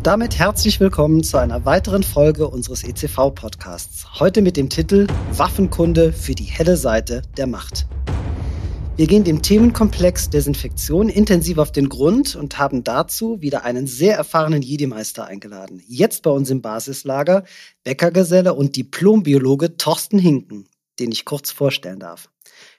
Und damit herzlich willkommen zu einer weiteren Folge unseres ECV-Podcasts. Heute mit dem Titel Waffenkunde für die helle Seite der Macht. Wir gehen dem Themenkomplex Desinfektion intensiv auf den Grund und haben dazu wieder einen sehr erfahrenen Jedi-Meister eingeladen. Jetzt bei uns im Basislager Bäckergeselle und Diplombiologe Thorsten Hinken, den ich kurz vorstellen darf.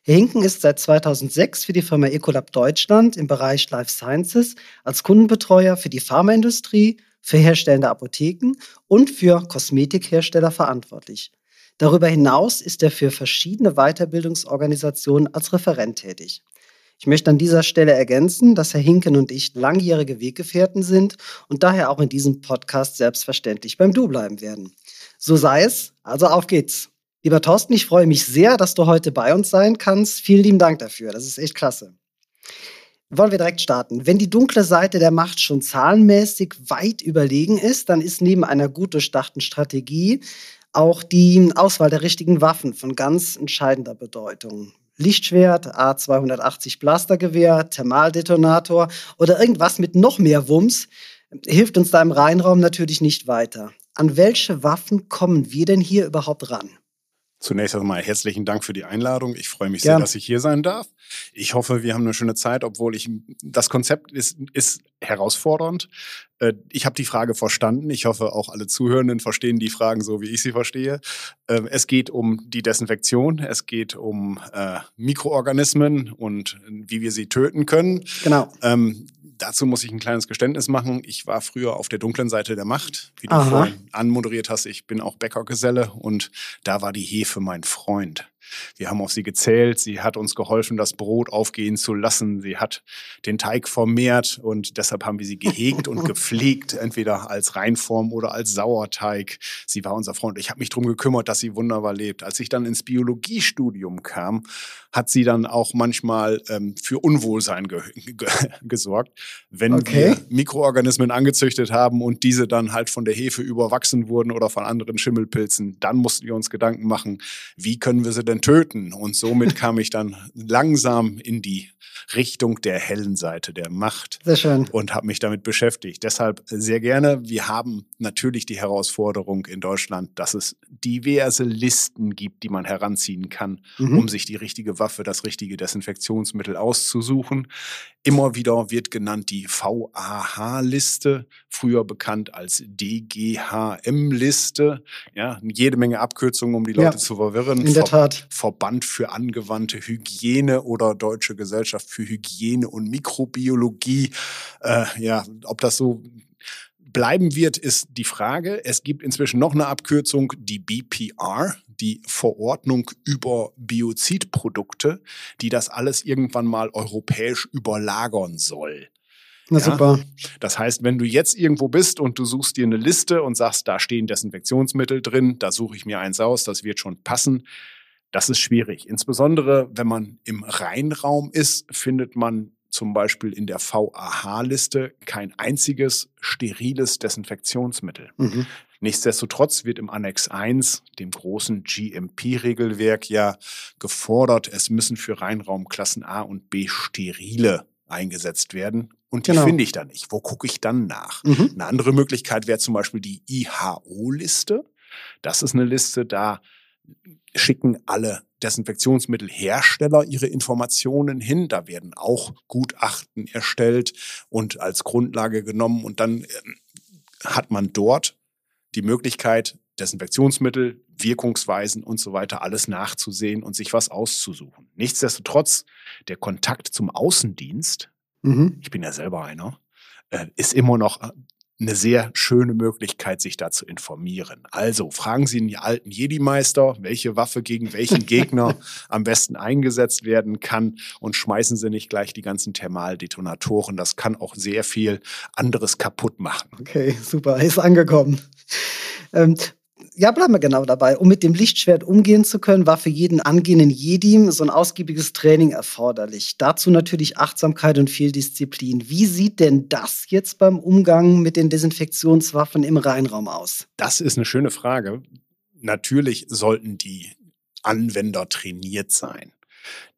Herr Hinken ist seit 2006 für die Firma Ecolab Deutschland im Bereich Life Sciences als Kundenbetreuer für die Pharmaindustrie, für herstellende Apotheken und für Kosmetikhersteller verantwortlich. Darüber hinaus ist er für verschiedene Weiterbildungsorganisationen als Referent tätig. Ich möchte an dieser Stelle ergänzen, dass Herr Hinken und ich langjährige Weggefährten sind und daher auch in diesem Podcast selbstverständlich beim Du bleiben werden. So sei es, also auf geht's. Lieber Thorsten, ich freue mich sehr, dass du heute bei uns sein kannst. Vielen lieben Dank dafür. Das ist echt klasse. Wollen wir direkt starten. Wenn die dunkle Seite der Macht schon zahlenmäßig weit überlegen ist, dann ist neben einer gut durchdachten Strategie auch die Auswahl der richtigen Waffen von ganz entscheidender Bedeutung. Lichtschwert, A280 Blastergewehr, Thermaldetonator oder irgendwas mit noch mehr Wumms hilft uns da im Reinraum natürlich nicht weiter. An welche Waffen kommen wir denn hier überhaupt ran? Zunächst einmal herzlichen Dank für die Einladung. Ich freue mich sehr, dass ich hier sein darf. Ich hoffe, wir haben eine schöne Zeit, obwohl ich das Konzept ist, ist herausfordernd. Äh, ich habe die Frage verstanden. Ich hoffe, auch alle Zuhörenden verstehen die Fragen so, wie ich sie verstehe. Ähm, es geht um die Desinfektion, es geht um äh, Mikroorganismen und wie wir sie töten können. Genau. Dazu muss ich ein kleines Geständnis machen. Ich war früher auf der dunklen Seite der Macht, wie du Aha. vorhin anmoderiert hast. Ich bin auch Bäckergeselle und da war die Hefe mein Freund. Wir haben auf sie gezählt. Sie hat uns geholfen, das Brot aufgehen zu lassen. Sie hat den Teig vermehrt und deshalb haben wir sie gehegt und gepflegt, entweder als Reinform oder als Sauerteig. Sie war unser Freund. Ich habe mich darum gekümmert, dass sie wunderbar lebt. Als ich dann ins Biologiestudium kam, hat sie dann auch manchmal ähm, für Unwohlsein ge ge gesorgt, wenn okay. wir Mikroorganismen angezüchtet haben und diese dann halt von der Hefe überwachsen wurden oder von anderen Schimmelpilzen. Dann mussten wir uns Gedanken machen, wie können wir sie denn töten? Und somit kam ich dann langsam in die Richtung der hellen Seite der Macht. Sehr schön. Und habe mich damit beschäftigt. Deshalb sehr gerne. Wir haben natürlich die Herausforderung in Deutschland, dass es diverse Listen gibt, die man heranziehen kann, mhm. um sich die richtige Waffe, das richtige Desinfektionsmittel auszusuchen. Immer wieder wird genannt die VAH-Liste, früher bekannt als DGHM-Liste. Ja, jede Menge Abkürzungen, um die Leute ja, zu verwirren. In der Tat. Verband für angewandte Hygiene oder Deutsche Gesellschaft für Hygiene und Mikrobiologie. Äh, ja, ob das so bleiben wird, ist die Frage. Es gibt inzwischen noch eine Abkürzung, die BPR, die Verordnung über Biozidprodukte, die das alles irgendwann mal europäisch überlagern soll. Na ja? super. Das heißt, wenn du jetzt irgendwo bist und du suchst dir eine Liste und sagst, da stehen Desinfektionsmittel drin, da suche ich mir eins aus, das wird schon passen. Das ist schwierig. Insbesondere, wenn man im Reinraum ist, findet man zum Beispiel in der VAH-Liste kein einziges steriles Desinfektionsmittel. Mhm. Nichtsdestotrotz wird im Annex 1, dem großen GMP-Regelwerk, ja gefordert, es müssen für Reinraumklassen A und B sterile eingesetzt werden. Und die genau. finde ich da nicht. Wo gucke ich dann nach? Mhm. Eine andere Möglichkeit wäre zum Beispiel die IHO-Liste. Das ist eine Liste, da schicken alle Desinfektionsmittelhersteller ihre Informationen hin. Da werden auch Gutachten erstellt und als Grundlage genommen. Und dann ähm, hat man dort die Möglichkeit, Desinfektionsmittel, Wirkungsweisen und so weiter alles nachzusehen und sich was auszusuchen. Nichtsdestotrotz, der Kontakt zum Außendienst, mhm. ich bin ja selber einer, äh, ist immer noch äh, eine sehr schöne Möglichkeit, sich da zu informieren. Also fragen Sie den alten Jedi-Meister, welche Waffe gegen welchen Gegner am besten eingesetzt werden kann und schmeißen Sie nicht gleich die ganzen Thermaldetonatoren. Das kann auch sehr viel anderes kaputt machen. Okay, super, ist angekommen. Ähm, ja, bleiben wir genau dabei. Um mit dem Lichtschwert umgehen zu können, war für jeden angehenden Jedi so ein ausgiebiges Training erforderlich. Dazu natürlich Achtsamkeit und viel Disziplin. Wie sieht denn das jetzt beim Umgang mit den Desinfektionswaffen im Reinraum aus? Das ist eine schöne Frage. Natürlich sollten die Anwender trainiert sein.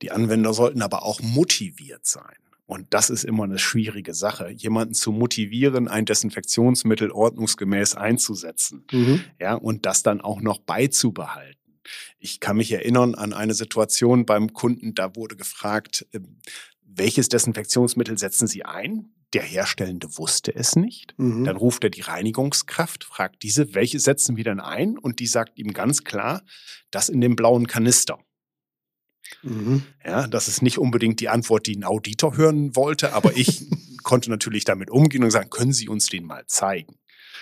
Die Anwender sollten aber auch motiviert sein. Und das ist immer eine schwierige Sache, jemanden zu motivieren, ein Desinfektionsmittel ordnungsgemäß einzusetzen. Mhm. Ja, und das dann auch noch beizubehalten. Ich kann mich erinnern an eine Situation beim Kunden, da wurde gefragt, ähm, welches Desinfektionsmittel setzen Sie ein? Der Herstellende wusste es nicht. Mhm. Dann ruft er die Reinigungskraft, fragt diese, welche setzen wir denn ein? Und die sagt ihm ganz klar, das in dem blauen Kanister. Mhm. Ja, das ist nicht unbedingt die Antwort, die ein Auditor hören wollte, aber ich konnte natürlich damit umgehen und sagen, können Sie uns den mal zeigen?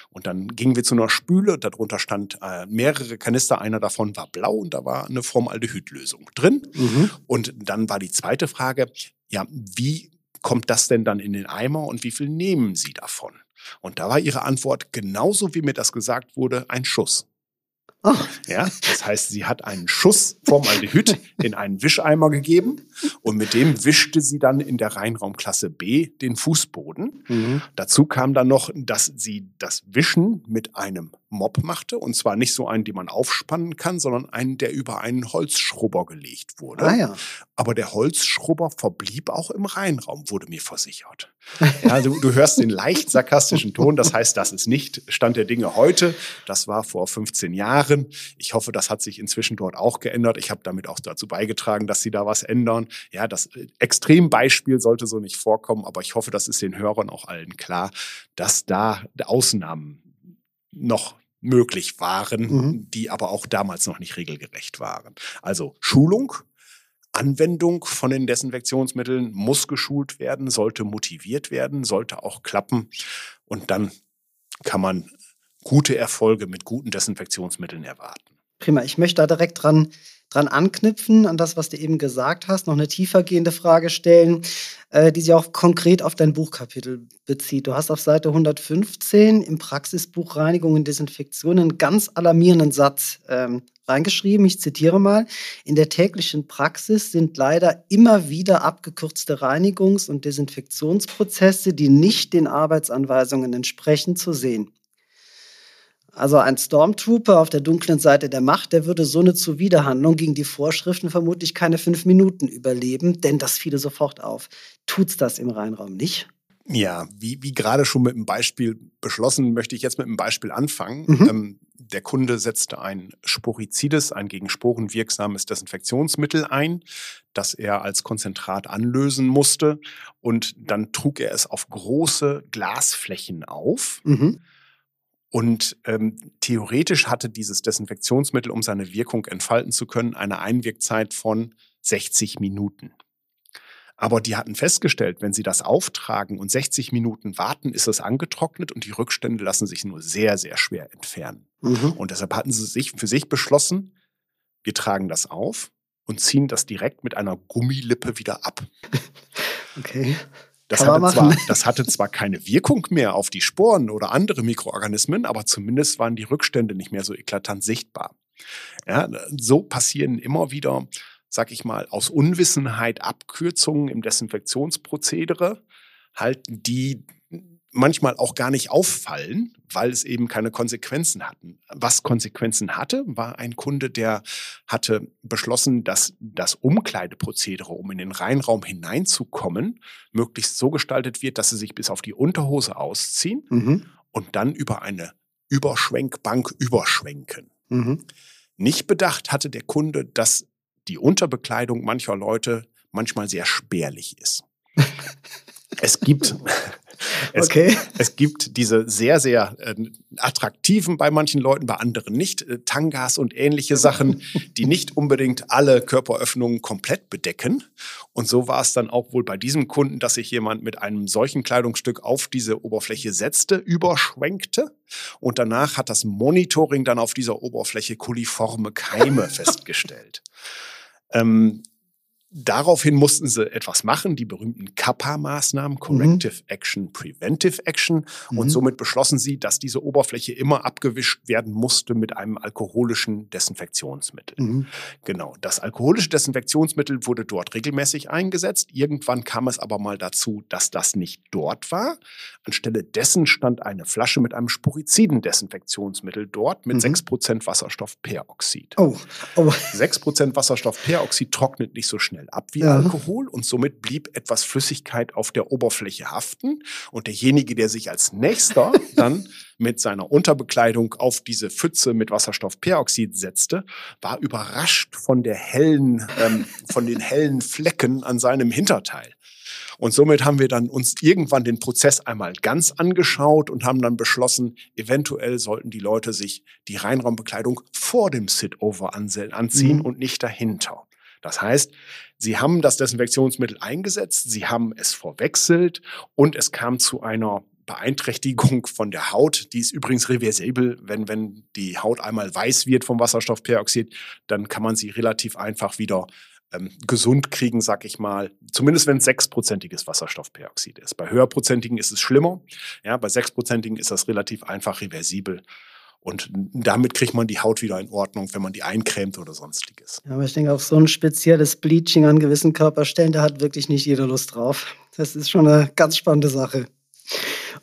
Und dann gingen wir zu einer Spüle, darunter stand äh, mehrere Kanister, einer davon war blau und da war eine Formaldehydlösung drin. Mhm. Und dann war die zweite Frage, ja, wie kommt das denn dann in den Eimer und wie viel nehmen Sie davon? Und da war ihre Antwort, genauso wie mir das gesagt wurde, ein Schuss. Oh. Ja, das heißt, sie hat einen Schuss Formaldehyd in einen Wischeimer gegeben und mit dem wischte sie dann in der Reinraumklasse B den Fußboden. Mhm. Dazu kam dann noch, dass sie das Wischen mit einem Mob machte und zwar nicht so einen, den man aufspannen kann, sondern einen, der über einen Holzschrubber gelegt wurde. Ah, ja. Aber der Holzschrubber verblieb auch im Reinraum, wurde mir versichert. Ja, du, du hörst den leicht sarkastischen Ton, das heißt, das ist nicht Stand der Dinge heute, das war vor 15 Jahren. Ich hoffe, das hat sich inzwischen dort auch geändert. Ich habe damit auch dazu beigetragen, dass sie da was ändern. Ja, das Extrembeispiel sollte so nicht vorkommen, aber ich hoffe, das ist den Hörern auch allen klar, dass da Ausnahmen noch möglich waren, mhm. die aber auch damals noch nicht regelgerecht waren. Also Schulung, Anwendung von den Desinfektionsmitteln muss geschult werden, sollte motiviert werden, sollte auch klappen. Und dann kann man gute Erfolge mit guten Desinfektionsmitteln erwarten. Prima, ich möchte da direkt dran dran anknüpfen, an das, was du eben gesagt hast, noch eine tiefergehende Frage stellen, äh, die sich auch konkret auf dein Buchkapitel bezieht. Du hast auf Seite 115 im Praxisbuch Reinigung und Desinfektion einen ganz alarmierenden Satz ähm, reingeschrieben. Ich zitiere mal. In der täglichen Praxis sind leider immer wieder abgekürzte Reinigungs- und Desinfektionsprozesse, die nicht den Arbeitsanweisungen entsprechen, zu sehen. Also ein Stormtrooper auf der dunklen Seite der Macht, der würde so eine Zuwiderhandlung gegen die Vorschriften vermutlich keine fünf Minuten überleben, denn das fiele sofort auf. Tut's das im Rheinraum nicht? Ja, wie, wie gerade schon mit einem Beispiel beschlossen, möchte ich jetzt mit einem Beispiel anfangen. Mhm. Ähm, der Kunde setzte ein Sporizides, ein gegen Sporen wirksames Desinfektionsmittel ein, das er als Konzentrat anlösen musste. Und dann trug er es auf große Glasflächen auf. Mhm und ähm, theoretisch hatte dieses Desinfektionsmittel, um seine Wirkung entfalten zu können, eine Einwirkzeit von 60 Minuten. Aber die hatten festgestellt, wenn sie das auftragen und 60 Minuten warten, ist es angetrocknet und die Rückstände lassen sich nur sehr, sehr schwer entfernen. Mhm. Und deshalb hatten sie sich für sich beschlossen, wir tragen das auf und ziehen das direkt mit einer Gummilippe wieder ab. Okay. Das hatte, zwar, das hatte zwar keine Wirkung mehr auf die Sporen oder andere Mikroorganismen, aber zumindest waren die Rückstände nicht mehr so eklatant sichtbar. Ja, so passieren immer wieder sag ich mal, aus Unwissenheit Abkürzungen im Desinfektionsprozedere halten, die manchmal auch gar nicht auffallen, weil es eben keine Konsequenzen hatten. Was Konsequenzen hatte, war ein Kunde, der hatte beschlossen, dass das Umkleideprozedere, um in den Reinraum hineinzukommen, möglichst so gestaltet wird, dass sie sich bis auf die Unterhose ausziehen mhm. und dann über eine Überschwenkbank überschwenken. Mhm. Nicht bedacht hatte der Kunde, dass die Unterbekleidung mancher Leute manchmal sehr spärlich ist. es gibt es, okay. es gibt diese sehr, sehr äh, attraktiven bei manchen Leuten, bei anderen nicht, äh, Tangas und ähnliche Sachen, die nicht unbedingt alle Körperöffnungen komplett bedecken. Und so war es dann auch wohl bei diesem Kunden, dass sich jemand mit einem solchen Kleidungsstück auf diese Oberfläche setzte, überschwenkte. Und danach hat das Monitoring dann auf dieser Oberfläche koliforme Keime festgestellt. Ähm, Daraufhin mussten sie etwas machen, die berühmten Kappa-Maßnahmen, Corrective mhm. Action, Preventive Action. Mhm. Und somit beschlossen sie, dass diese Oberfläche immer abgewischt werden musste mit einem alkoholischen Desinfektionsmittel. Mhm. Genau. Das alkoholische Desinfektionsmittel wurde dort regelmäßig eingesetzt. Irgendwann kam es aber mal dazu, dass das nicht dort war. Anstelle dessen stand eine Flasche mit einem Sporiziden-Desinfektionsmittel dort mit mhm. 6% Wasserstoffperoxid. Oh. oh. 6% Wasserstoffperoxid trocknet nicht so schnell schnell ab wie ja. Alkohol und somit blieb etwas Flüssigkeit auf der Oberfläche haften. Und derjenige, der sich als nächster dann mit seiner Unterbekleidung auf diese Pfütze mit Wasserstoffperoxid setzte, war überrascht von der hellen, ähm, von den hellen Flecken an seinem Hinterteil. Und somit haben wir dann uns irgendwann den Prozess einmal ganz angeschaut und haben dann beschlossen, eventuell sollten die Leute sich die Reinraumbekleidung vor dem Sit-Over anziehen mhm. und nicht dahinter. Das heißt, sie haben das Desinfektionsmittel eingesetzt, sie haben es verwechselt und es kam zu einer Beeinträchtigung von der Haut. Die ist übrigens reversibel. Wenn, wenn die Haut einmal weiß wird vom Wasserstoffperoxid, dann kann man sie relativ einfach wieder ähm, gesund kriegen, sag ich mal. Zumindest wenn es sechsprozentiges Wasserstoffperoxid ist. Bei höherprozentigen ist es schlimmer. Ja, bei sechsprozentigen ist das relativ einfach reversibel. Und damit kriegt man die Haut wieder in Ordnung, wenn man die eincremt oder sonstiges. Ja, aber ich denke, auf so ein spezielles Bleaching an gewissen Körperstellen, da hat wirklich nicht jeder Lust drauf. Das ist schon eine ganz spannende Sache.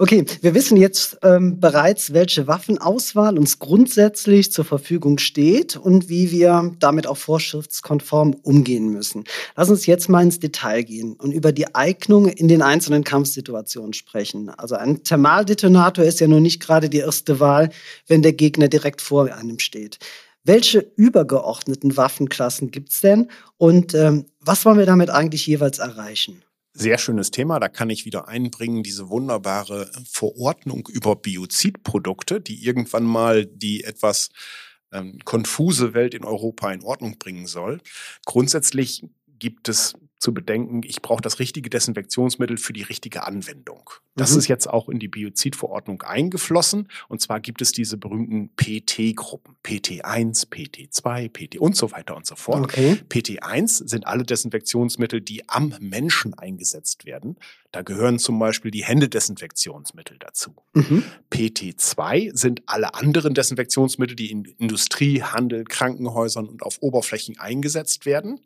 Okay, wir wissen jetzt ähm, bereits, welche Waffenauswahl uns grundsätzlich zur Verfügung steht und wie wir damit auch vorschriftskonform umgehen müssen. Lass uns jetzt mal ins Detail gehen und über die Eignung in den einzelnen Kampfsituationen sprechen. Also ein Thermaldetonator ist ja nun nicht gerade die erste Wahl, wenn der Gegner direkt vor einem steht. Welche übergeordneten Waffenklassen gibt es denn und ähm, was wollen wir damit eigentlich jeweils erreichen? Sehr schönes Thema. Da kann ich wieder einbringen, diese wunderbare Verordnung über Biozidprodukte, die irgendwann mal die etwas ähm, konfuse Welt in Europa in Ordnung bringen soll. Grundsätzlich gibt es zu bedenken, ich brauche das richtige Desinfektionsmittel für die richtige Anwendung. Das mhm. ist jetzt auch in die Biozidverordnung eingeflossen. Und zwar gibt es diese berühmten PT-Gruppen. PT1, PT2, PT und so weiter und so fort. Okay. PT1 sind alle Desinfektionsmittel, die am Menschen eingesetzt werden. Da gehören zum Beispiel die Händedesinfektionsmittel dazu. Mhm. PT2 sind alle anderen Desinfektionsmittel, die in Industrie, Handel, Krankenhäusern und auf Oberflächen eingesetzt werden,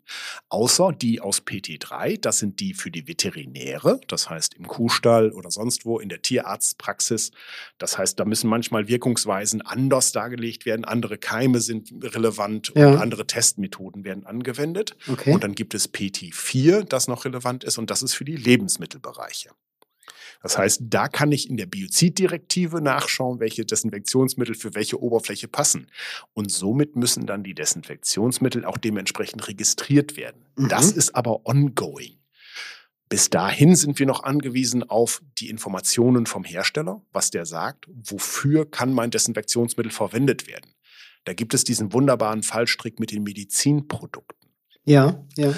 außer die aus PT3. Das sind die für die Veterinäre, das heißt im Kuhstall oder sonst wo in der Tierarztpraxis. Das heißt, da müssen manchmal Wirkungsweisen anders dargelegt werden. Andere Keime sind relevant ja. und andere Testmethoden werden angewendet. Okay. Und dann gibt es PT4, das noch relevant ist und das ist für die Lebensmittelbereiche. Bereiche. Das heißt, da kann ich in der Bioziddirektive nachschauen, welche Desinfektionsmittel für welche Oberfläche passen. Und somit müssen dann die Desinfektionsmittel auch dementsprechend registriert werden. Mhm. Das ist aber ongoing. Bis dahin sind wir noch angewiesen auf die Informationen vom Hersteller, was der sagt, wofür kann mein Desinfektionsmittel verwendet werden. Da gibt es diesen wunderbaren Fallstrick mit den Medizinprodukten. Ja, ja.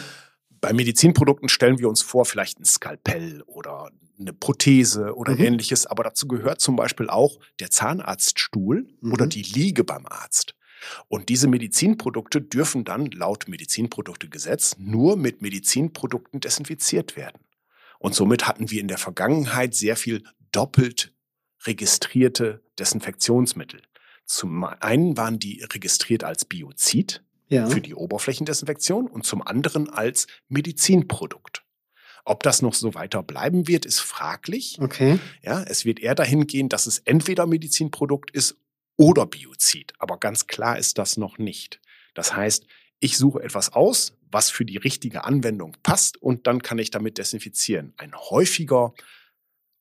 Bei Medizinprodukten stellen wir uns vor, vielleicht ein Skalpell oder eine Prothese oder mhm. ähnliches, aber dazu gehört zum Beispiel auch der Zahnarztstuhl mhm. oder die Liege beim Arzt. Und diese Medizinprodukte dürfen dann laut Medizinproduktegesetz nur mit Medizinprodukten desinfiziert werden. Und somit hatten wir in der Vergangenheit sehr viel doppelt registrierte Desinfektionsmittel. Zum einen waren die registriert als Biozid, ja. für die Oberflächendesinfektion und zum anderen als Medizinprodukt. Ob das noch so weiter bleiben wird, ist fraglich. Okay. Ja, es wird eher dahin gehen, dass es entweder Medizinprodukt ist oder Biozid. Aber ganz klar ist das noch nicht. Das heißt, ich suche etwas aus, was für die richtige Anwendung passt und dann kann ich damit desinfizieren. Ein häufiger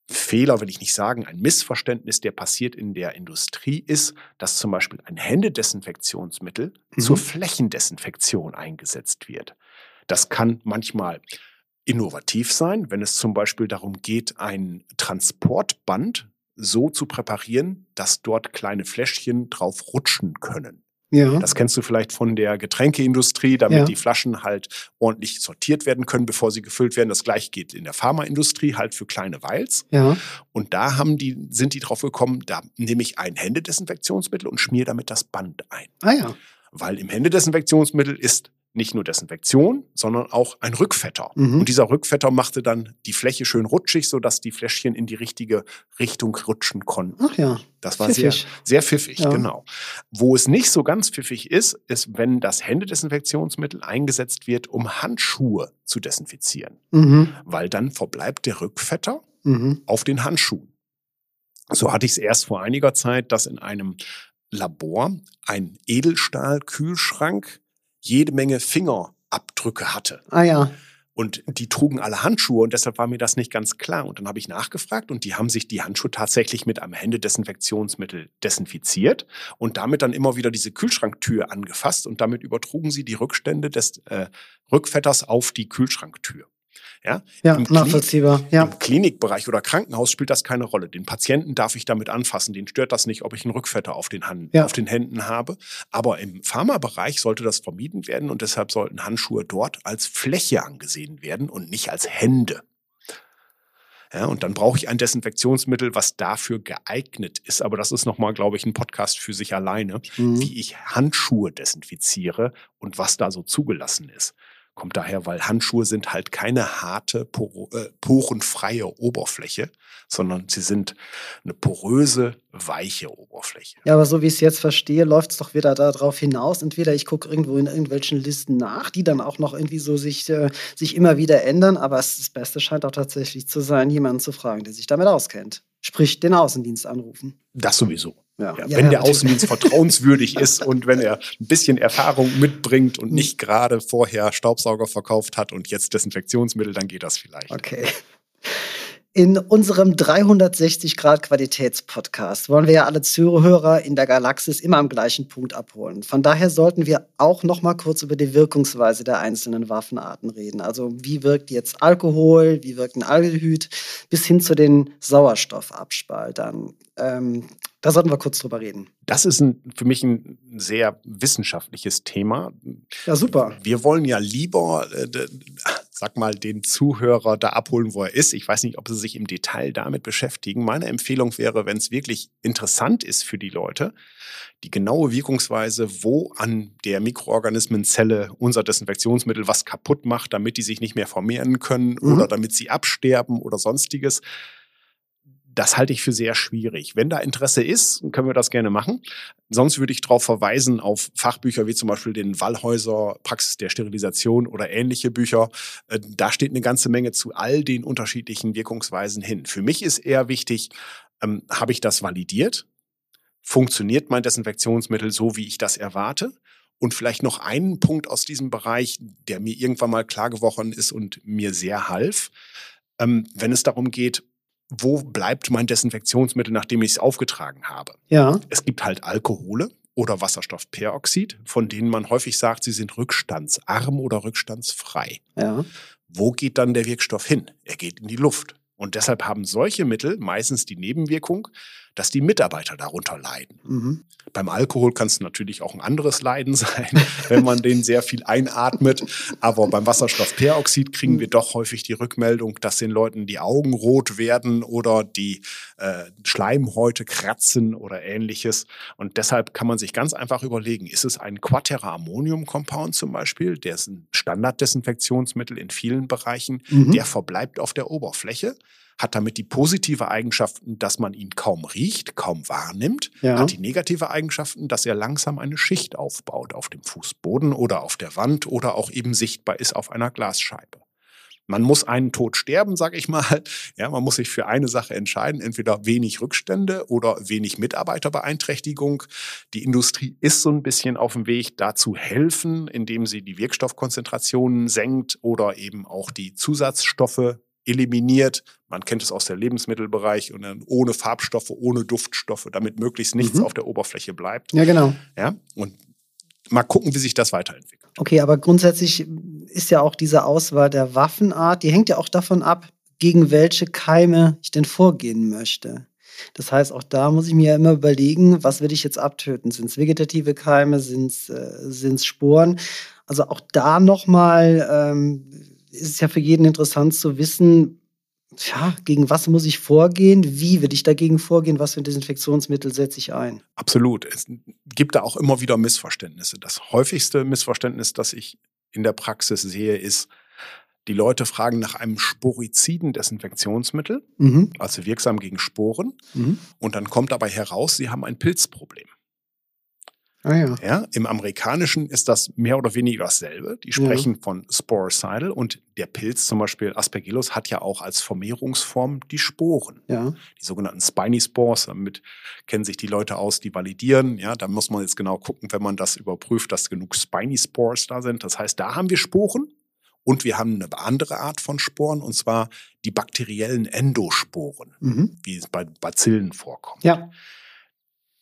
Fehler will ich nicht sagen, ein Missverständnis, der passiert in der Industrie ist, dass zum Beispiel ein Händedesinfektionsmittel mhm. zur Flächendesinfektion eingesetzt wird. Das kann manchmal innovativ sein, wenn es zum Beispiel darum geht, ein Transportband so zu präparieren, dass dort kleine Fläschchen drauf rutschen können. Ja. Das kennst du vielleicht von der Getränkeindustrie, damit ja. die Flaschen halt ordentlich sortiert werden können, bevor sie gefüllt werden. Das gleiche geht in der Pharmaindustrie halt für kleine Vials. Ja. Und da haben die, sind die drauf gekommen, da nehme ich ein Händedesinfektionsmittel und schmiere damit das Band ein. Ah ja. Weil im Händedesinfektionsmittel ist nicht nur Desinfektion, sondern auch ein Rückfetter. Mhm. Und dieser Rückfetter machte dann die Fläche schön rutschig, sodass die Fläschchen in die richtige Richtung rutschen konnten. Ach ja. Das war pfiffig. sehr, sehr pfiffig, ja. genau. Wo es nicht so ganz pfiffig ist, ist, wenn das Händedesinfektionsmittel eingesetzt wird, um Handschuhe zu desinfizieren. Mhm. Weil dann verbleibt der Rückfetter mhm. auf den Handschuhen. So hatte ich es erst vor einiger Zeit, dass in einem Labor ein Edelstahlkühlschrank jede Menge Fingerabdrücke hatte. Ah ja. Und die trugen alle Handschuhe und deshalb war mir das nicht ganz klar. Und dann habe ich nachgefragt und die haben sich die Handschuhe tatsächlich mit einem Händedesinfektionsmittel desinfiziert und damit dann immer wieder diese Kühlschranktür angefasst und damit übertrugen sie die Rückstände des äh, Rückfetters auf die Kühlschranktür. Ja, ja Im nachvollziehbar. Klinik, ja. Im Klinikbereich oder Krankenhaus spielt das keine Rolle. Den Patienten darf ich damit anfassen. Den stört das nicht, ob ich einen Rückfetter auf den, Hand, ja. auf den Händen habe. Aber im Pharmabereich sollte das vermieden werden und deshalb sollten Handschuhe dort als Fläche angesehen werden und nicht als Hände. Ja, und dann brauche ich ein Desinfektionsmittel, was dafür geeignet ist. Aber das ist nochmal, glaube ich, ein Podcast für sich alleine, mhm. wie ich Handschuhe desinfiziere und was da so zugelassen ist. Kommt daher, weil Handschuhe sind halt keine harte, äh, porenfreie Oberfläche, sondern sie sind eine poröse, weiche Oberfläche. Ja, aber so wie ich es jetzt verstehe, läuft es doch wieder darauf hinaus. Entweder ich gucke irgendwo in irgendwelchen Listen nach, die dann auch noch irgendwie so sich, äh, sich immer wieder ändern, aber das Beste scheint auch tatsächlich zu sein, jemanden zu fragen, der sich damit auskennt. Sprich, den Außendienst anrufen. Das sowieso. Ja. Ja, wenn ja, der Außendienst vertrauenswürdig ist und wenn er ein bisschen Erfahrung mitbringt und nicht gerade vorher Staubsauger verkauft hat und jetzt Desinfektionsmittel, dann geht das vielleicht. Okay. In unserem 360 Grad Qualitätspodcast wollen wir ja alle Zuhörer in der Galaxis immer am gleichen Punkt abholen. Von daher sollten wir auch noch mal kurz über die Wirkungsweise der einzelnen Waffenarten reden. Also wie wirkt jetzt Alkohol, wie wirkt ein Aldehyd, bis hin zu den Sauerstoffabspaltern. Ähm, da sollten wir kurz drüber reden. Das ist ein, für mich ein sehr wissenschaftliches Thema. Ja, super. Wir wollen ja lieber, äh, sag mal, den Zuhörer da abholen, wo er ist. Ich weiß nicht, ob sie sich im Detail damit beschäftigen. Meine Empfehlung wäre, wenn es wirklich interessant ist für die Leute, die genaue Wirkungsweise, wo an der Mikroorganismenzelle unser Desinfektionsmittel was kaputt macht, damit die sich nicht mehr vermehren können mhm. oder damit sie absterben oder sonstiges das halte ich für sehr schwierig. Wenn da Interesse ist, können wir das gerne machen. Sonst würde ich darauf verweisen auf Fachbücher wie zum Beispiel den Wallhäuser Praxis der Sterilisation oder ähnliche Bücher. Äh, da steht eine ganze Menge zu all den unterschiedlichen Wirkungsweisen hin. Für mich ist eher wichtig, ähm, habe ich das validiert? Funktioniert mein Desinfektionsmittel so, wie ich das erwarte? Und vielleicht noch einen Punkt aus diesem Bereich, der mir irgendwann mal klar geworden ist und mir sehr half. Ähm, wenn es darum geht, wo bleibt mein Desinfektionsmittel, nachdem ich es aufgetragen habe? Ja. Es gibt halt Alkohole oder Wasserstoffperoxid, von denen man häufig sagt, sie sind rückstandsarm oder rückstandsfrei. Ja. Wo geht dann der Wirkstoff hin? Er geht in die Luft. Und deshalb haben solche Mittel meistens die Nebenwirkung, dass die Mitarbeiter darunter leiden. Mhm. Beim Alkohol kann es natürlich auch ein anderes Leiden sein, wenn man den sehr viel einatmet. Aber beim Wasserstoffperoxid kriegen wir doch häufig die Rückmeldung, dass den Leuten die Augen rot werden oder die äh, Schleimhäute kratzen oder ähnliches. Und deshalb kann man sich ganz einfach überlegen, ist es ein Quatera-Ammonium-Compound zum Beispiel, der ist ein Standarddesinfektionsmittel in vielen Bereichen, mhm. der verbleibt auf der Oberfläche hat damit die positive Eigenschaften, dass man ihn kaum riecht, kaum wahrnimmt, Ja. hat die negative Eigenschaften, dass er langsam eine Schicht aufbaut auf dem Fußboden oder auf der Wand oder auch eben sichtbar ist auf einer Glasscheibe. Man muss einen Tod sterben, sage ich mal. Ja, man muss sich für eine Sache entscheiden, entweder wenig Rückstände oder wenig Mitarbeiterbeeinträchtigung. Die Industrie ist so ein bisschen auf dem Weg, dazu helfen, indem sie die Wirkstoffkonzentrationen senkt oder eben auch die Zusatzstoffe eliminiert. Man kennt es aus der Lebensmittelbereich und dann ohne Farbstoffe, ohne Duftstoffe, damit möglichst nichts Mhm. auf der Oberfläche bleibt. Ja, genau. Ja, und mal gucken, wie sich das weiterentwickelt. Okay, aber grundsätzlich ist ja auch diese Auswahl der Waffenart, die hängt ja auch davon ab, gegen welche Keime ich denn vorgehen möchte. Das heißt, auch da muss ich mir ja immer überlegen, was will ich jetzt abtöten? Sind es vegetative Keime, sind es äh, Sporen? Also auch da nochmal ähm, ist es ja für jeden interessant zu wissen, ja, gegen was muss ich vorgehen? Wie will ich dagegen vorgehen? Was für ein Desinfektionsmittel setze ich ein? Absolut. Es gibt da auch immer wieder Missverständnisse. Das häufigste Missverständnis, das ich in der Praxis sehe, ist, die Leute fragen nach einem sporiziden Desinfektionsmittel, Mhm. also wirksam gegen Sporen, Mhm. und dann kommt dabei heraus, sie haben ein Pilzproblem. Ah ja. Ja, Im Amerikanischen ist das mehr oder weniger dasselbe. Die sprechen von Sporocidal und der Pilz, zum Beispiel Aspergillus, hat ja auch als Vermehrungsform die Sporen. Ja. die sogenannten Spiny Spores. Damit kennen sich die Leute aus, die validieren. Ja, da muss man jetzt genau gucken, wenn man das überprüft, dass genug Spiny Spores da sind. Das heißt, da haben wir Sporen und wir haben eine andere Art von Sporen und zwar die bakteriellen Endosporen, Mhm. wie es bei Bazillen vorkommt. Ja.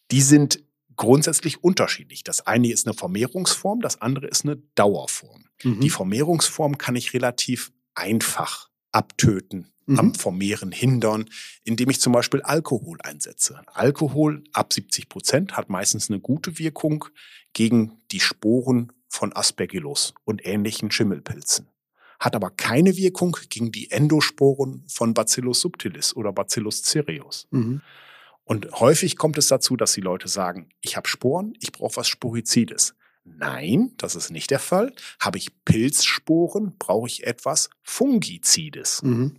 Die sind grundsätzlich unterschiedlich. Das eine ist eine Vermehrungsform, das andere ist eine Dauerform. Mhm. Die Vermehrungsform kann ich relativ einfach abtöten, Mhm. am Vermehren hindern, indem ich zum Beispiel Alkohol einsetze. Alkohol ab 70 Prozent hat meistens eine gute Wirkung gegen die Sporen von Aspergillus und ähnlichen Schimmelpilzen. Hat aber keine Wirkung gegen die Endosporen von Bacillus subtilis oder Bacillus cereus. Mhm. Und häufig kommt es dazu, dass die Leute sagen, ich habe Sporen, ich brauche was Sporizides. Nein, das ist nicht der Fall. Habe ich Pilzsporen, brauche ich etwas Fungizides, Mhm.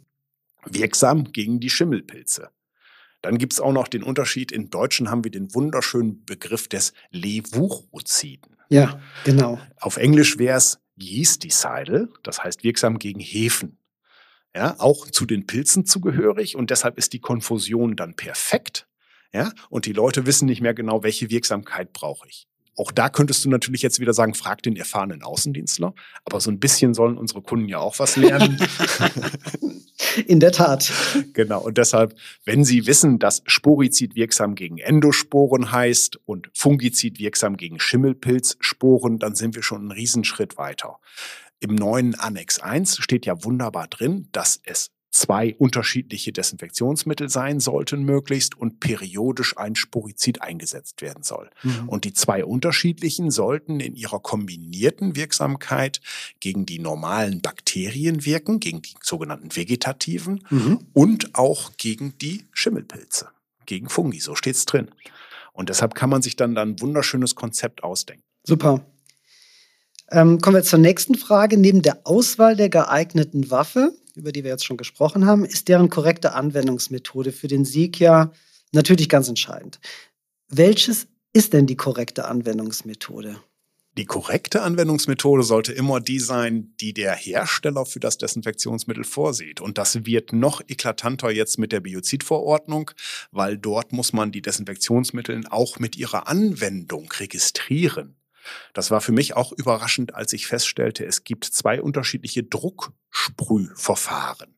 wirksam gegen die Schimmelpilze. Dann gibt es auch noch den Unterschied, in Deutschen haben wir den wunderschönen Begriff des Levuroziden. Ja, genau. Auf Englisch wäre es Yeasticidal, das heißt wirksam gegen Hefen. Ja, auch zu den Pilzen zugehörig und deshalb ist die Konfusion dann perfekt. Ja, und die Leute wissen nicht mehr genau, welche Wirksamkeit brauche ich. Auch da könntest du natürlich jetzt wieder sagen, frag den erfahrenen Außendienstler. Aber so ein bisschen sollen unsere Kunden ja auch was lernen. In der Tat. genau. Und deshalb, wenn Sie wissen, dass Sporizid wirksam gegen Endosporen heißt und Fungizid wirksam gegen Schimmelpilzsporen, dann sind wir schon einen Riesenschritt weiter. Im neuen Annex 1 steht ja wunderbar drin, dass es zwei unterschiedliche Desinfektionsmittel sein sollten möglichst und periodisch ein Sporizid eingesetzt werden soll. Mhm. Und die zwei unterschiedlichen sollten in ihrer kombinierten Wirksamkeit gegen die normalen Bakterien wirken, gegen die sogenannten vegetativen Mhm. und auch gegen die Schimmelpilze, gegen Fungi, so steht's drin. Und deshalb kann man sich dann dann ein wunderschönes Konzept ausdenken. Super. Ähm, kommen wir zur nächsten Frage. Neben der Auswahl der geeigneten Waffe, über die wir jetzt schon gesprochen haben, ist deren korrekte Anwendungsmethode für den Sieg ja natürlich ganz entscheidend. Welches ist denn die korrekte Anwendungsmethode? Die korrekte Anwendungsmethode sollte immer die sein, die der Hersteller für das Desinfektionsmittel vorsieht. Und das wird noch eklatanter jetzt mit der Biozidverordnung, weil dort muss man die Desinfektionsmittel auch mit ihrer Anwendung registrieren. Das war für mich auch überraschend, als ich feststellte, es gibt zwei unterschiedliche Drucksprühverfahren.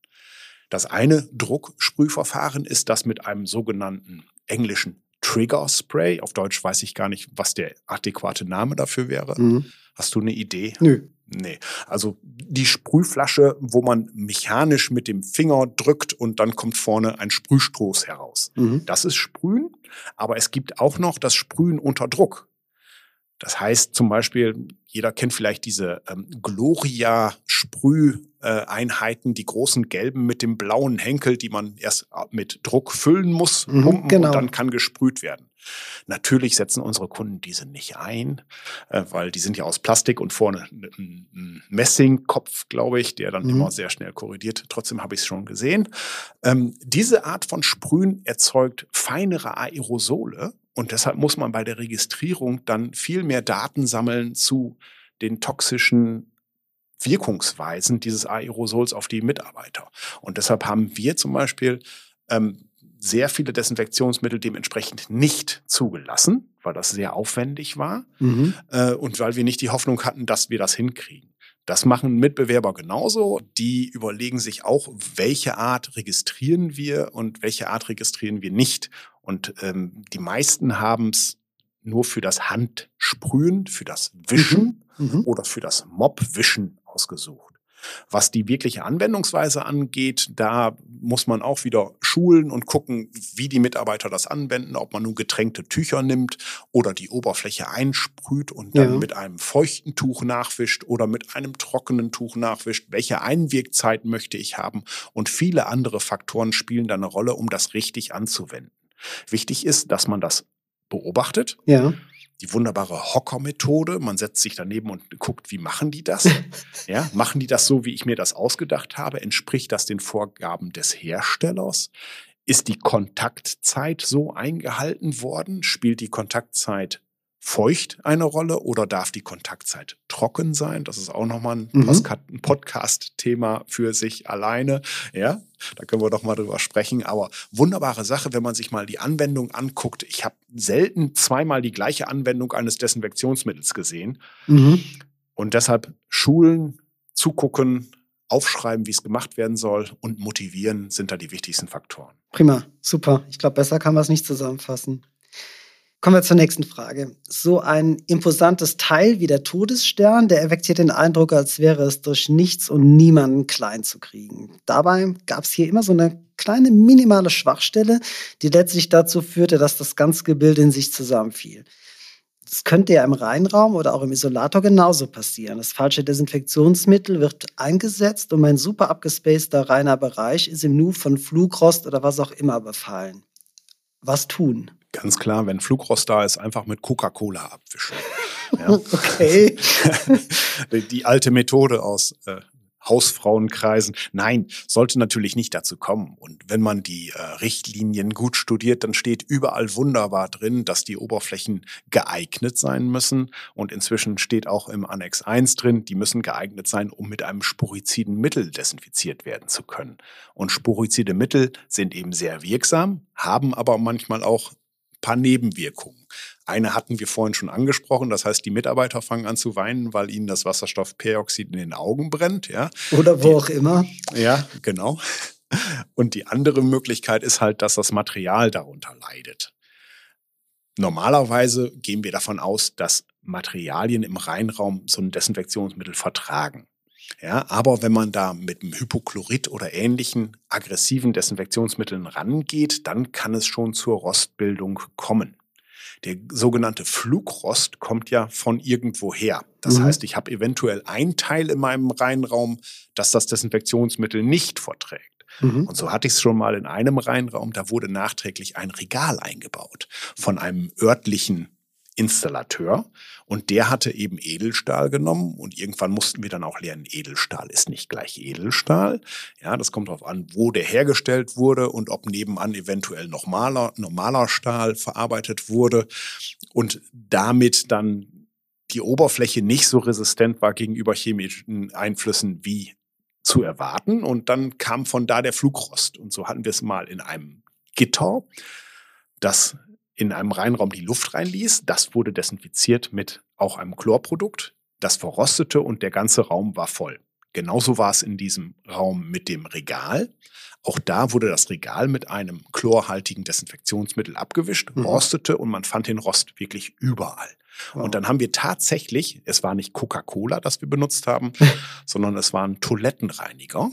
Das eine Drucksprühverfahren ist das mit einem sogenannten englischen Trigger Spray. Auf Deutsch weiß ich gar nicht, was der adäquate Name dafür wäre. Mhm. Hast du eine Idee? Nö. Nee. Also die Sprühflasche, wo man mechanisch mit dem Finger drückt und dann kommt vorne ein Sprühstoß heraus. Mhm. Das ist Sprühen, aber es gibt auch noch das Sprühen unter Druck. Das heißt zum Beispiel, jeder kennt vielleicht diese ähm, Gloria-Sprüheinheiten, die großen gelben mit dem blauen Henkel, die man erst mit Druck füllen muss, Mhm, pumpen genau. und dann kann gesprüht werden. Natürlich setzen unsere Kunden diese nicht ein, äh, weil die sind ja aus Plastik und vorne ein Messingkopf, glaube ich, der dann mhm. immer sehr schnell korrigiert. Trotzdem habe ich es schon gesehen. Ähm, diese Art von Sprühen erzeugt feinere Aerosole und deshalb muss man bei der Registrierung dann viel mehr Daten sammeln zu den toxischen Wirkungsweisen dieses Aerosols auf die Mitarbeiter. Und deshalb haben wir zum Beispiel ähm, sehr viele Desinfektionsmittel dementsprechend nicht zugelassen, weil das sehr aufwendig war mhm. äh, und weil wir nicht die Hoffnung hatten, dass wir das hinkriegen. Das machen Mitbewerber genauso. Die überlegen sich auch, welche Art registrieren wir und welche Art registrieren wir nicht. Und ähm, die meisten haben es nur für das Handsprühen, für das Wischen mhm. mhm. oder für das Mobwischen ausgesucht. Was die wirkliche Anwendungsweise angeht, da muss man auch wieder schulen und gucken, wie die Mitarbeiter das anwenden, ob man nun getränkte Tücher nimmt oder die Oberfläche einsprüht und dann ja. mit einem feuchten Tuch nachwischt oder mit einem trockenen Tuch nachwischt. Welche Einwirkzeit möchte ich haben? Und viele andere Faktoren spielen da eine Rolle, um das richtig anzuwenden. Wichtig ist, dass man das beobachtet. Ja die wunderbare Hocker-Methode. Man setzt sich daneben und guckt, wie machen die das? ja, machen die das so, wie ich mir das ausgedacht habe? Entspricht das den Vorgaben des Herstellers? Ist die Kontaktzeit so eingehalten worden? Spielt die Kontaktzeit feucht eine Rolle oder darf die Kontaktzeit trocken sein? Das ist auch nochmal ein, mhm. ein Podcast-Thema für sich alleine. Ja, da können wir doch mal drüber sprechen. Aber wunderbare Sache, wenn man sich mal die Anwendung anguckt. Ich habe selten zweimal die gleiche Anwendung eines Desinfektionsmittels gesehen. Mhm. Und deshalb Schulen, zugucken, aufschreiben, wie es gemacht werden soll und motivieren sind da die wichtigsten Faktoren. Prima, super. Ich glaube, besser kann man es nicht zusammenfassen. Kommen wir zur nächsten Frage. So ein imposantes Teil wie der Todesstern, der erweckt hier den Eindruck, als wäre es durch nichts und niemanden klein zu kriegen. Dabei gab es hier immer so eine kleine minimale Schwachstelle, die letztlich dazu führte, dass das ganze Gebilde in sich zusammenfiel. Das könnte ja im Reinraum oder auch im Isolator genauso passieren. Das falsche Desinfektionsmittel wird eingesetzt und mein super abgespaceter reiner Bereich ist im Nu von Flugrost oder was auch immer befallen. Was tun? Ganz klar, wenn Flugrost da ist, einfach mit Coca-Cola abwischen. Ja. okay. Die alte Methode aus äh, Hausfrauenkreisen. Nein, sollte natürlich nicht dazu kommen. Und wenn man die äh, Richtlinien gut studiert, dann steht überall wunderbar drin, dass die Oberflächen geeignet sein müssen. Und inzwischen steht auch im Annex 1 drin, die müssen geeignet sein, um mit einem sporiziden Mittel desinfiziert werden zu können. Und sporizide Mittel sind eben sehr wirksam, haben aber manchmal auch paar Nebenwirkungen. Eine hatten wir vorhin schon angesprochen, das heißt, die Mitarbeiter fangen an zu weinen, weil ihnen das Wasserstoffperoxid in den Augen brennt, ja. Oder wo die, auch immer. Ja, genau. Und die andere Möglichkeit ist halt, dass das Material darunter leidet. Normalerweise gehen wir davon aus, dass Materialien im Reinraum so ein Desinfektionsmittel vertragen. Ja, aber wenn man da mit einem Hypochlorid oder ähnlichen aggressiven Desinfektionsmitteln rangeht, dann kann es schon zur Rostbildung kommen. Der sogenannte Flugrost kommt ja von irgendwoher. Das mhm. heißt, ich habe eventuell ein Teil in meinem Reinraum, das das Desinfektionsmittel nicht verträgt. Mhm. Und so hatte ich es schon mal in einem Reinraum, da wurde nachträglich ein Regal eingebaut von einem örtlichen Installateur und der hatte eben Edelstahl genommen und irgendwann mussten wir dann auch lernen, Edelstahl ist nicht gleich Edelstahl. Ja, das kommt darauf an, wo der hergestellt wurde und ob nebenan eventuell normaler, normaler Stahl verarbeitet wurde und damit dann die Oberfläche nicht so resistent war gegenüber chemischen Einflüssen wie zu erwarten. Und dann kam von da der Flugrost. Und so hatten wir es mal in einem Gitter, das in einem Reinraum die Luft reinließ. Das wurde desinfiziert mit auch einem Chlorprodukt. Das verrostete und der ganze Raum war voll. Genauso war es in diesem Raum mit dem Regal. Auch da wurde das Regal mit einem chlorhaltigen Desinfektionsmittel abgewischt, mhm. rostete und man fand den Rost wirklich überall. Wow. Und dann haben wir tatsächlich, es war nicht Coca-Cola, das wir benutzt haben, sondern es war ein Toilettenreiniger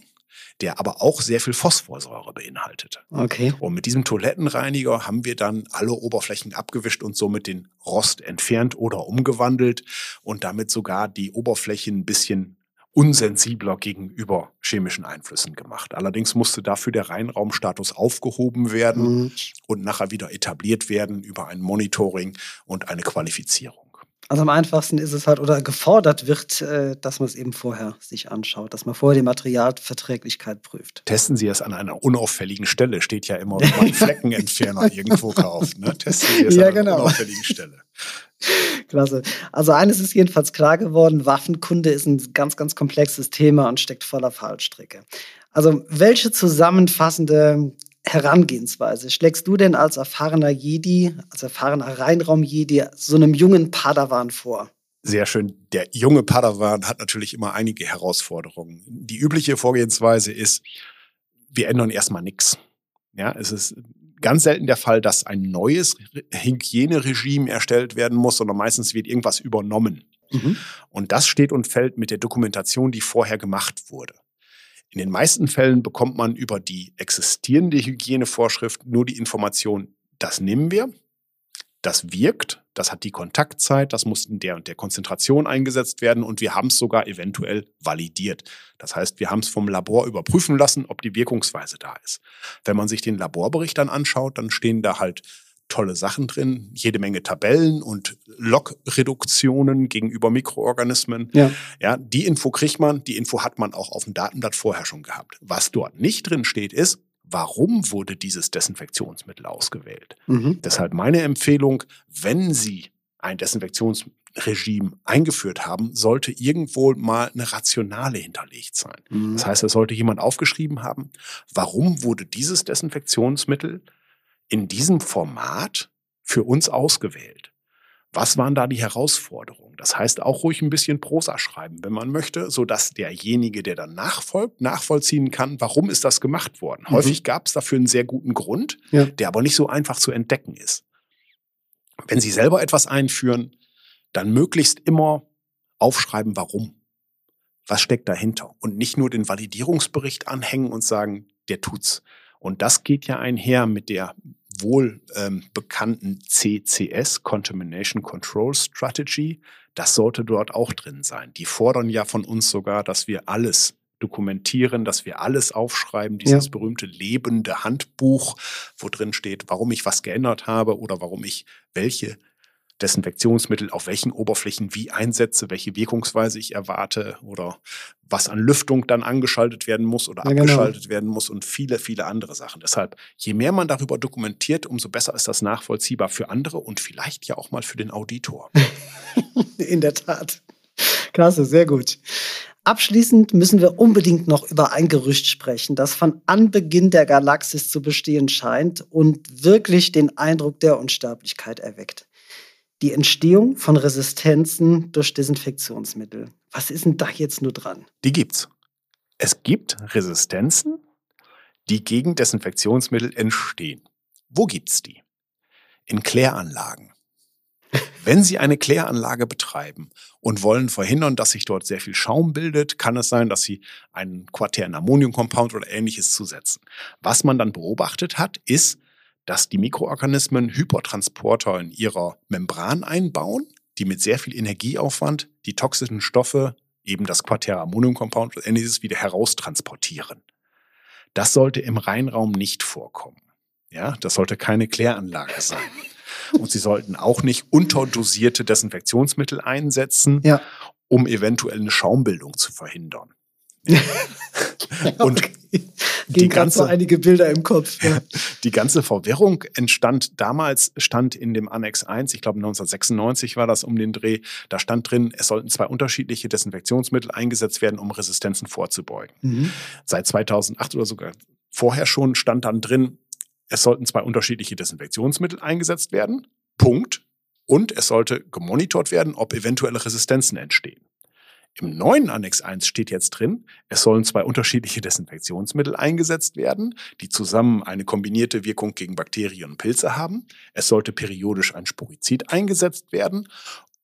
der aber auch sehr viel Phosphorsäure beinhaltet. Okay. Und mit diesem Toilettenreiniger haben wir dann alle Oberflächen abgewischt und somit den Rost entfernt oder umgewandelt und damit sogar die Oberflächen ein bisschen unsensibler gegenüber chemischen Einflüssen gemacht. Allerdings musste dafür der Reinraumstatus aufgehoben werden mhm. und nachher wieder etabliert werden über ein Monitoring und eine Qualifizierung. Also am einfachsten ist es halt oder gefordert wird, äh, dass man es eben vorher sich anschaut, dass man vorher die Materialverträglichkeit prüft. Testen Sie es an einer unauffälligen Stelle, steht ja immer, wenn man einen Fleckenentferner irgendwo kauft. Ne? Testen Sie es ja, an einer genau. unauffälligen Stelle. Klasse. Also eines ist jedenfalls klar geworden, Waffenkunde ist ein ganz, ganz komplexes Thema und steckt voller Fallstricke. Also welche zusammenfassende Herangehensweise schlägst du denn als erfahrener Jedi, als erfahrener Reinraum-Jedi so einem jungen Padawan vor? Sehr schön. Der junge Padawan hat natürlich immer einige Herausforderungen. Die übliche Vorgehensweise ist, wir ändern erstmal nichts. Ja, es ist ganz selten der Fall, dass ein neues Hygieneregime erstellt werden muss, sondern meistens wird irgendwas übernommen. Mhm. Und das steht und fällt mit der Dokumentation, die vorher gemacht wurde. In den meisten Fällen bekommt man über die existierende Hygienevorschrift nur die Information, das nehmen wir, das wirkt, das hat die Kontaktzeit, das muss in der und der Konzentration eingesetzt werden und wir haben es sogar eventuell validiert. Das heißt, wir haben es vom Labor überprüfen lassen, ob die Wirkungsweise da ist. Wenn man sich den Laborbericht dann anschaut, dann stehen da halt tolle Sachen drin, jede Menge Tabellen und Logreduktionen gegenüber Mikroorganismen. Ja. ja, die Info kriegt man, die Info hat man auch auf dem Datenblatt vorher schon gehabt. Was dort nicht drin steht, ist, warum wurde dieses Desinfektionsmittel ausgewählt. Mhm. Deshalb meine Empfehlung, wenn Sie ein Desinfektionsregime eingeführt haben, sollte irgendwo mal eine Rationale hinterlegt sein. Mhm. Das heißt, es sollte jemand aufgeschrieben haben, warum wurde dieses Desinfektionsmittel in diesem Format für uns ausgewählt. Was waren da die Herausforderungen? Das heißt auch ruhig ein bisschen Prosa schreiben, wenn man möchte, so dass derjenige, der dann nachfolgt, nachvollziehen kann, warum ist das gemacht worden. Mhm. Häufig gab es dafür einen sehr guten Grund, ja. der aber nicht so einfach zu entdecken ist. Wenn Sie selber etwas einführen, dann möglichst immer aufschreiben, warum. Was steckt dahinter? Und nicht nur den Validierungsbericht anhängen und sagen, der tut's. Und das geht ja einher mit der wohl ähm, bekannten CCS, Contamination Control Strategy. Das sollte dort auch drin sein. Die fordern ja von uns sogar, dass wir alles dokumentieren, dass wir alles aufschreiben, dieses ja. berühmte lebende Handbuch, wo drin steht, warum ich was geändert habe oder warum ich welche Desinfektionsmittel auf welchen Oberflächen wie einsetze, welche Wirkungsweise ich erwarte oder was an Lüftung dann angeschaltet werden muss oder ja, genau. abgeschaltet genau. werden muss und viele, viele andere Sachen. Deshalb, je mehr man darüber dokumentiert, umso besser ist das nachvollziehbar für andere und vielleicht ja auch mal für den Auditor. In der Tat. Klasse, sehr gut. Abschließend müssen wir unbedingt noch über ein Gerücht sprechen, das von Anbeginn der Galaxis zu bestehen scheint und wirklich den Eindruck der Unsterblichkeit erweckt die Entstehung von Resistenzen durch Desinfektionsmittel. Was ist denn da jetzt nur dran? Die gibt's. Es gibt Resistenzen, die gegen Desinfektionsmittel entstehen. Wo gibt's die? In Kläranlagen. Wenn Sie eine Kläranlage betreiben und wollen verhindern, dass sich dort sehr viel Schaum bildet, kann es sein, dass Sie einen quaternen Ammoniumcompound oder ähnliches zusetzen. Was man dann beobachtet hat, ist, dass die Mikroorganismen Hypertransporter in ihrer Membran einbauen, die mit sehr viel Energieaufwand die toxischen Stoffe, eben das Quaterammoniumcompound und ähnliches, wieder heraustransportieren. Das sollte im Reinraum nicht vorkommen. Ja, das sollte keine Kläranlage sein. Und sie sollten auch nicht unterdosierte Desinfektionsmittel einsetzen, ja. um eventuell eine Schaumbildung zu verhindern. und die ganze, so einige Bilder im Kopf. Ja. Die ganze Verwirrung entstand damals, stand in dem Annex 1, ich glaube 1996 war das um den Dreh, da stand drin, es sollten zwei unterschiedliche Desinfektionsmittel eingesetzt werden, um Resistenzen vorzubeugen. Mhm. Seit 2008 oder sogar vorher schon stand dann drin, es sollten zwei unterschiedliche Desinfektionsmittel eingesetzt werden. Punkt. Und es sollte gemonitort werden, ob eventuelle Resistenzen entstehen. Im neuen Annex 1 steht jetzt drin, es sollen zwei unterschiedliche Desinfektionsmittel eingesetzt werden, die zusammen eine kombinierte Wirkung gegen Bakterien und Pilze haben. Es sollte periodisch ein Sporizid eingesetzt werden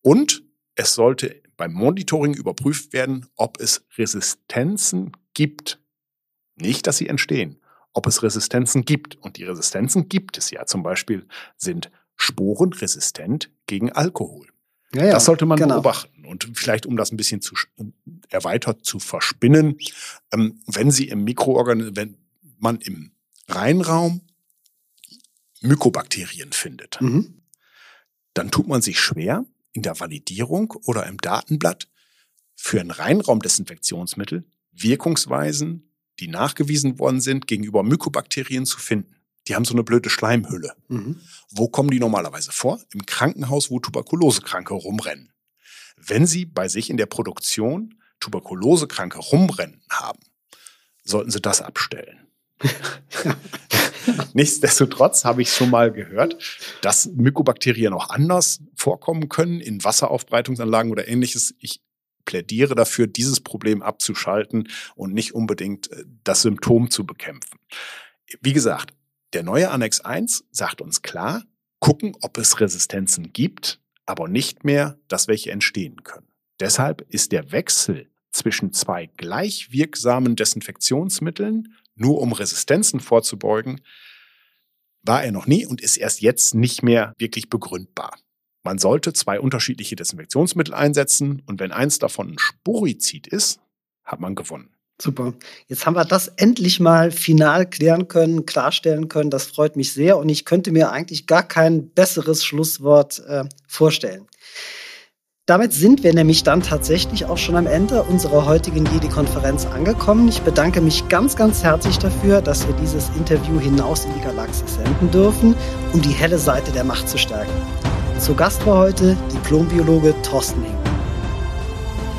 und es sollte beim Monitoring überprüft werden, ob es Resistenzen gibt. Nicht, dass sie entstehen, ob es Resistenzen gibt. Und die Resistenzen gibt es ja. Zum Beispiel sind Sporen resistent gegen Alkohol. Ja, ja, das sollte man genau. beobachten. Und vielleicht, um das ein bisschen zu erweitert zu verspinnen, ähm, wenn Sie im Mikroorganismus, wenn man im Reinraum Mykobakterien findet, mhm. dann tut man sich schwer in der Validierung oder im Datenblatt für ein Reinraumdesinfektionsmittel Wirkungsweisen, die nachgewiesen worden sind, gegenüber Mykobakterien zu finden. Die haben so eine blöde Schleimhülle. Mhm. Wo kommen die normalerweise vor? Im Krankenhaus, wo Tuberkulosekranke rumrennen. Wenn Sie bei sich in der Produktion Tuberkulosekranke rumrennen haben, sollten Sie das abstellen. Nichtsdestotrotz habe ich schon mal gehört, dass Mykobakterien auch anders vorkommen können in Wasseraufbereitungsanlagen oder ähnliches. Ich plädiere dafür, dieses Problem abzuschalten und nicht unbedingt äh, das Symptom zu bekämpfen. Wie gesagt, der neue Annex 1 sagt uns klar, gucken, ob es Resistenzen gibt, aber nicht mehr, dass welche entstehen können. Deshalb ist der Wechsel zwischen zwei gleich wirksamen Desinfektionsmitteln, nur um Resistenzen vorzubeugen, war er noch nie und ist erst jetzt nicht mehr wirklich begründbar. Man sollte zwei unterschiedliche Desinfektionsmittel einsetzen und wenn eins davon ein Sporizid ist, hat man gewonnen. Super. Jetzt haben wir das endlich mal final klären können, klarstellen können. Das freut mich sehr und ich könnte mir eigentlich gar kein besseres Schlusswort äh, vorstellen. Damit sind wir nämlich dann tatsächlich auch schon am Ende unserer heutigen Jedi-Konferenz angekommen. Ich bedanke mich ganz, ganz herzlich dafür, dass wir dieses Interview hinaus in die Galaxie senden dürfen, um die helle Seite der Macht zu stärken. Zu Gast war heute Diplombiologe Thorsten Hink.